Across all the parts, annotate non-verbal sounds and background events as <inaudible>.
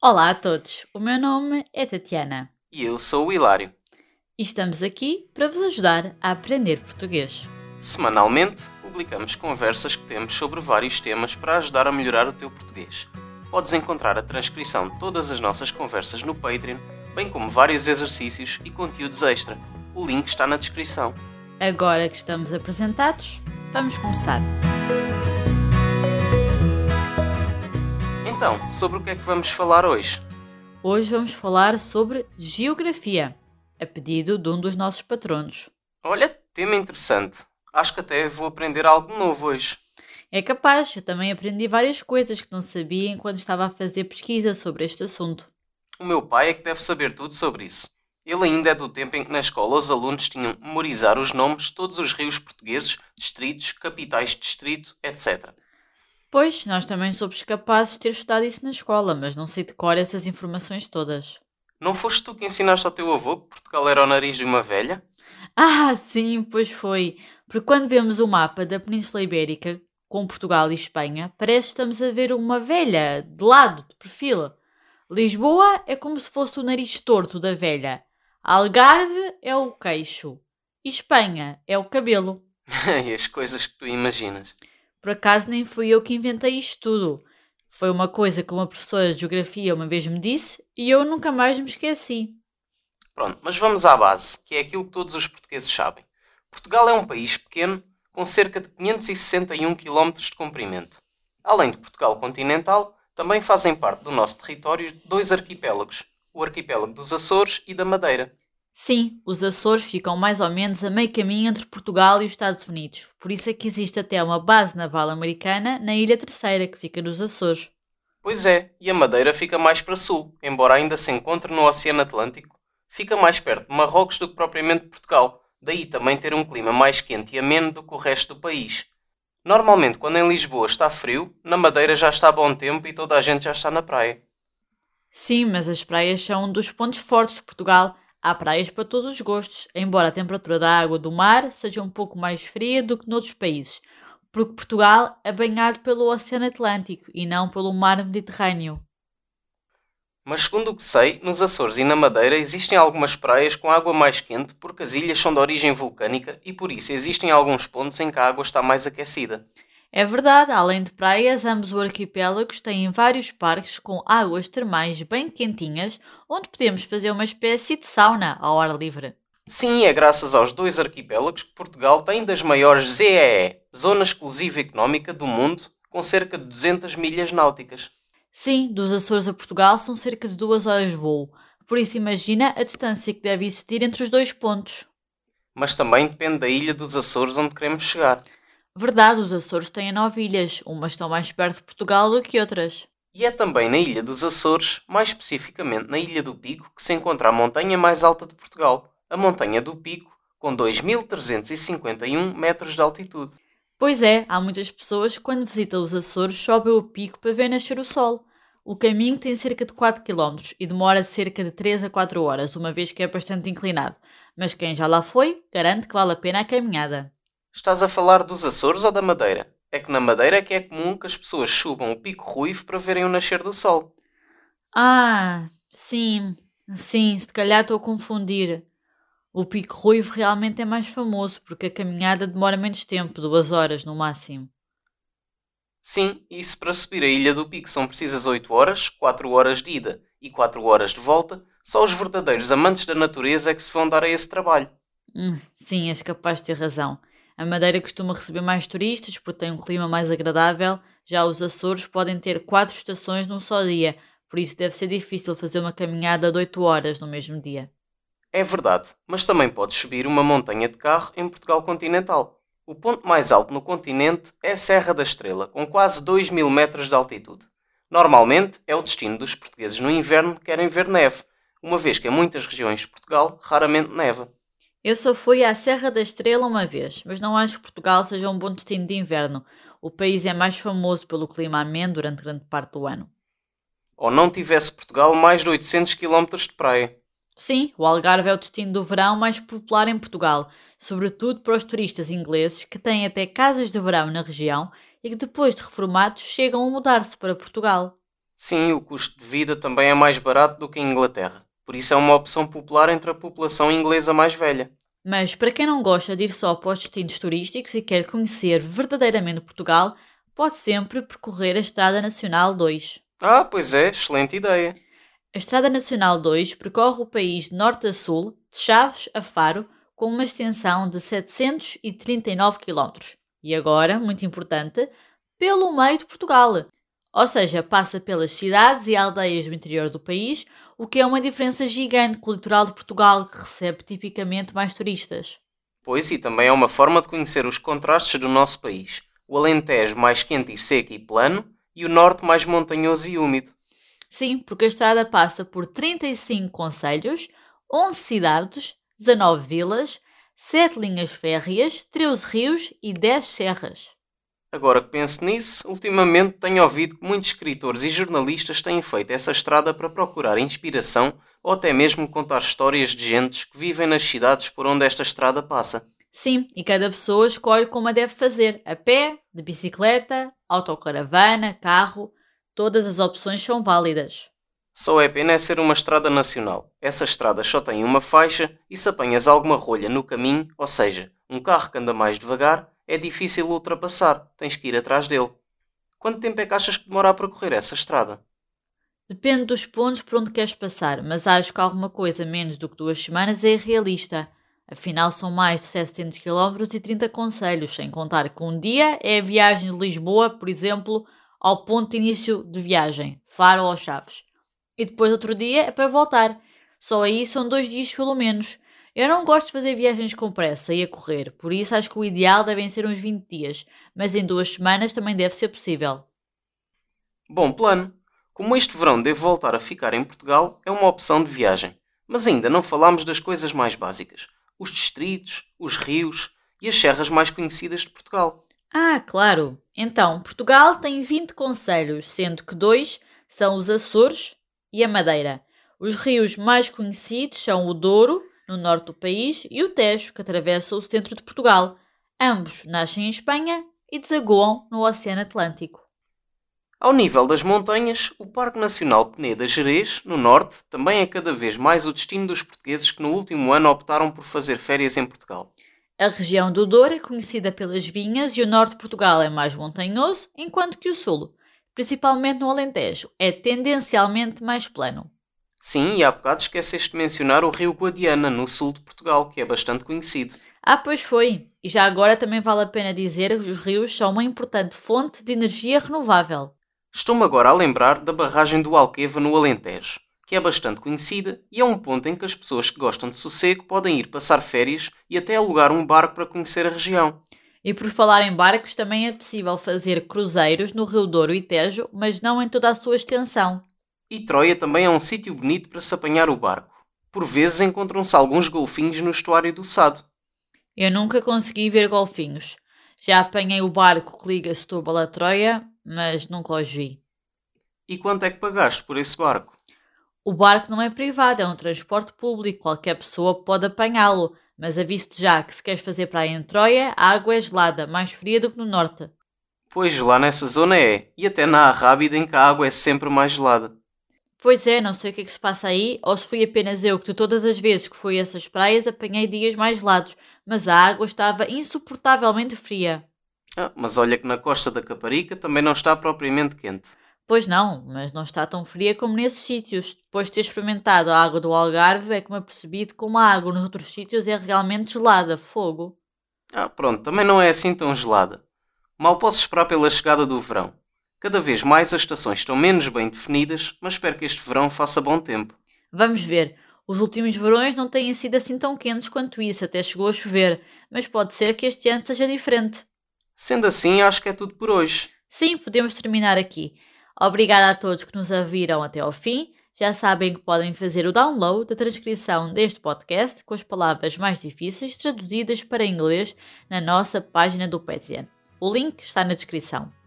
Olá a todos, o meu nome é Tatiana E eu sou o Hilário. e estamos aqui para vos ajudar a aprender português. Semanalmente, publicamos conversas que temos sobre vários temas para ajudar a melhorar o teu português. Podes encontrar a transcrição de todas as nossas conversas no Patreon, bem como vários exercícios e conteúdos extra. O link está na descrição. Agora que estamos apresentados, vamos começar. Então, sobre o que é que vamos falar hoje? Hoje vamos falar sobre geografia, a pedido de um dos nossos patronos. Olha, tema interessante. Acho que até vou aprender algo novo hoje. É capaz, eu também aprendi várias coisas que não sabia enquanto estava a fazer pesquisa sobre este assunto. O meu pai é que deve saber tudo sobre isso. Ele ainda é do tempo em que na escola os alunos tinham de memorizar os nomes de todos os rios portugueses, distritos, capitais de distrito, etc. Pois, nós também somos capazes de ter estudado isso na escola, mas não sei de cor essas informações todas. Não foste tu que ensinaste ao teu avô que Portugal era o nariz de uma velha? Ah, sim, pois foi. Porque quando vemos o mapa da Península Ibérica com Portugal e Espanha, parece que estamos a ver uma velha, de lado, de perfil. Lisboa é como se fosse o nariz torto da velha. Algarve é o queixo. E Espanha é o cabelo. <laughs> e as coisas que tu imaginas. Por acaso nem fui eu que inventei isto tudo. Foi uma coisa que uma professora de geografia uma vez me disse e eu nunca mais me esqueci. Pronto, mas vamos à base, que é aquilo que todos os portugueses sabem. Portugal é um país pequeno, com cerca de 561 km de comprimento. Além de Portugal continental, também fazem parte do nosso território dois arquipélagos, o arquipélago dos Açores e da Madeira. Sim, os Açores ficam mais ou menos a meio caminho entre Portugal e os Estados Unidos. Por isso é que existe até uma base naval americana na Ilha Terceira, que fica nos Açores. Pois é, e a Madeira fica mais para sul, embora ainda se encontre no Oceano Atlântico. Fica mais perto de Marrocos do que propriamente de Portugal, daí também ter um clima mais quente e ameno do que o resto do país. Normalmente, quando em Lisboa está frio, na Madeira já está bom tempo e toda a gente já está na praia. Sim, mas as praias são um dos pontos fortes de Portugal. Há praias para todos os gostos, embora a temperatura da água do mar seja um pouco mais fria do que noutros países, porque Portugal é banhado pelo Oceano Atlântico e não pelo mar Mediterrâneo. Mas segundo o que sei, nos Açores e na Madeira existem algumas praias com água mais quente porque as ilhas são de origem vulcânica e por isso existem alguns pontos em que a água está mais aquecida. É verdade, além de praias, ambos os arquipélagos têm vários parques com águas termais bem quentinhas, onde podemos fazer uma espécie de sauna ao ar livre. Sim, é graças aos dois arquipélagos que Portugal tem das maiores ZEE, Zona Exclusiva Económica do mundo, com cerca de 200 milhas náuticas. Sim, dos Açores a Portugal são cerca de duas horas de voo, por isso imagina a distância que deve existir entre os dois pontos. Mas também depende da ilha dos Açores onde queremos chegar. Verdade, os Açores têm nove ilhas, umas estão mais perto de Portugal do que outras. E é também na ilha dos Açores, mais especificamente na Ilha do Pico, que se encontra a montanha mais alta de Portugal, a Montanha do Pico, com 2.351 metros de altitude. Pois é, há muitas pessoas que quando visitam os Açores sobem o pico para ver nascer o sol. O caminho tem cerca de 4 km e demora cerca de 3 a 4 horas, uma vez que é bastante inclinado. Mas quem já lá foi, garante que vale a pena a caminhada. Estás a falar dos Açores ou da Madeira? É que na Madeira é que é comum que as pessoas subam o Pico Ruivo para verem o nascer do sol. Ah, sim, sim, se calhar estou a confundir. O Pico Ruivo realmente é mais famoso porque a caminhada demora menos tempo, duas horas no máximo. Sim, e se para subir a Ilha do Pico são precisas 8 horas, 4 horas de ida e 4 horas de volta, só os verdadeiros amantes da natureza é que se vão dar a esse trabalho. Hum, sim, és capaz de ter razão. A Madeira costuma receber mais turistas porque tem um clima mais agradável, já os Açores podem ter quatro estações num só dia, por isso deve ser difícil fazer uma caminhada de 8 horas no mesmo dia. É verdade, mas também podes subir uma montanha de carro em Portugal continental. O ponto mais alto no continente é a Serra da Estrela, com quase 2 mil metros de altitude. Normalmente é o destino dos portugueses no inverno que querem ver neve, uma vez que em muitas regiões de Portugal raramente neva. Eu só fui à Serra da Estrela uma vez, mas não acho que Portugal seja um bom destino de inverno. O país é mais famoso pelo clima ameno durante grande parte do ano. Ou não tivesse Portugal mais de 800 km de praia. Sim, o Algarve é o destino do verão mais popular em Portugal, sobretudo para os turistas ingleses que têm até casas de verão na região e que depois de reformados chegam a mudar-se para Portugal. Sim, o custo de vida também é mais barato do que em Inglaterra, por isso é uma opção popular entre a população inglesa mais velha. Mas para quem não gosta de ir só para os destinos turísticos e quer conhecer verdadeiramente Portugal, pode sempre percorrer a Estrada Nacional 2. Ah, pois é, excelente ideia. A Estrada Nacional 2 percorre o país de norte a sul, de Chaves a Faro, com uma extensão de 739 km. E agora, muito importante, pelo meio de Portugal. Ou seja, passa pelas cidades e aldeias do interior do país, o que é uma diferença gigante com o litoral de Portugal, que recebe tipicamente mais turistas. Pois, e também é uma forma de conhecer os contrastes do nosso país. O Alentejo mais quente e seco e plano, e o Norte mais montanhoso e úmido. Sim, porque a estrada passa por 35 concelhos, 11 cidades, 19 vilas, 7 linhas férreas, 13 rios e 10 serras. Agora que penso nisso, ultimamente tenho ouvido que muitos escritores e jornalistas têm feito essa estrada para procurar inspiração ou até mesmo contar histórias de gentes que vivem nas cidades por onde esta estrada passa. Sim, e cada pessoa escolhe como a deve fazer: a pé, de bicicleta, autocaravana, carro. Todas as opções são válidas. Só é pena é ser uma estrada nacional. Essa estrada só tem uma faixa e se apanhas alguma rolha no caminho, ou seja, um carro que anda mais devagar, é difícil ultrapassar. Tens que ir atrás dele. Quanto tempo é que achas que demora a percorrer essa estrada? Depende dos pontos por onde queres passar, mas acho que alguma coisa menos do que duas semanas é irrealista. Afinal, são mais de 700 km e 30 conselhos, sem contar que um dia é a viagem de Lisboa, por exemplo, ao ponto de início de viagem, Faro ou Chaves e depois outro dia é para voltar. Só aí são dois dias pelo menos. Eu não gosto de fazer viagens com pressa e a correr, por isso acho que o ideal devem ser uns 20 dias, mas em duas semanas também deve ser possível. Bom plano. Como este verão devo voltar a ficar em Portugal, é uma opção de viagem. Mas ainda não falámos das coisas mais básicas: os distritos, os rios e as serras mais conhecidas de Portugal. Ah, claro! Então, Portugal tem 20 conselhos, sendo que dois são os Açores e a Madeira. Os rios mais conhecidos são o Douro, no norte do país, e o Tejo, que atravessa o centro de Portugal. Ambos nascem em Espanha e desaguam no Oceano Atlântico. Ao nível das montanhas, o Parque Nacional Peneda Gerês, no norte, também é cada vez mais o destino dos portugueses que no último ano optaram por fazer férias em Portugal. A região do Douro é conhecida pelas vinhas e o norte de Portugal é mais montanhoso, enquanto que o sul, principalmente no Alentejo, é tendencialmente mais plano. Sim, e há bocado esqueceste de mencionar o rio Guadiana, no sul de Portugal, que é bastante conhecido. Ah, pois foi. E já agora também vale a pena dizer que os rios são uma importante fonte de energia renovável. Estou-me agora a lembrar da barragem do Alqueva no Alentejo, que é bastante conhecida e é um ponto em que as pessoas que gostam de sossego podem ir passar férias e até alugar um barco para conhecer a região. E por falar em barcos, também é possível fazer cruzeiros no Rio Douro e Tejo, mas não em toda a sua extensão. E Troia também é um sítio bonito para se apanhar o barco. Por vezes encontram-se alguns golfinhos no estuário do Sado. Eu nunca consegui ver golfinhos. Já apanhei o barco que liga Setúbal a Troia, mas nunca os vi. E quanto é que pagaste por esse barco? O barco não é privado, é um transporte público. Qualquer pessoa pode apanhá-lo mas aviso-te já que se queres fazer praia em Troia, a água é gelada, mais fria do que no norte. Pois, lá nessa zona é, e até na Arrábida em que a água é sempre mais gelada. Pois é, não sei o que é que se passa aí, ou se fui apenas eu que de todas as vezes que fui a essas praias apanhei dias mais gelados, mas a água estava insuportavelmente fria. Ah, mas olha que na costa da Caparica também não está propriamente quente. Pois não, mas não está tão fria como nesses sítios. Depois de ter experimentado a água do Algarve, é que me apercebi de como a água nos outros sítios é realmente gelada, fogo. Ah, pronto, também não é assim tão gelada. Mal posso esperar pela chegada do verão. Cada vez mais as estações estão menos bem definidas, mas espero que este verão faça bom tempo. Vamos ver. Os últimos verões não têm sido assim tão quentes quanto isso, até chegou a chover, mas pode ser que este ano seja diferente. Sendo assim, acho que é tudo por hoje. Sim, podemos terminar aqui. Obrigada a todos que nos ouviram até ao fim. Já sabem que podem fazer o download da transcrição deste podcast com as palavras mais difíceis traduzidas para inglês na nossa página do Patreon. O link está na descrição.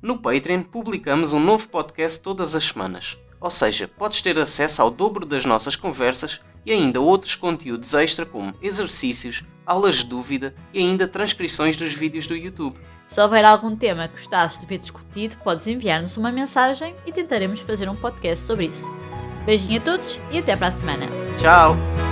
No Patreon publicamos um novo podcast todas as semanas. Ou seja, podes ter acesso ao dobro das nossas conversas e ainda outros conteúdos extra como exercícios, aulas de dúvida e ainda transcrições dos vídeos do YouTube. Se houver algum tema que gostasses de ver discutido, podes enviar-nos uma mensagem e tentaremos fazer um podcast sobre isso. Beijinho a todos e até para a semana. Tchau!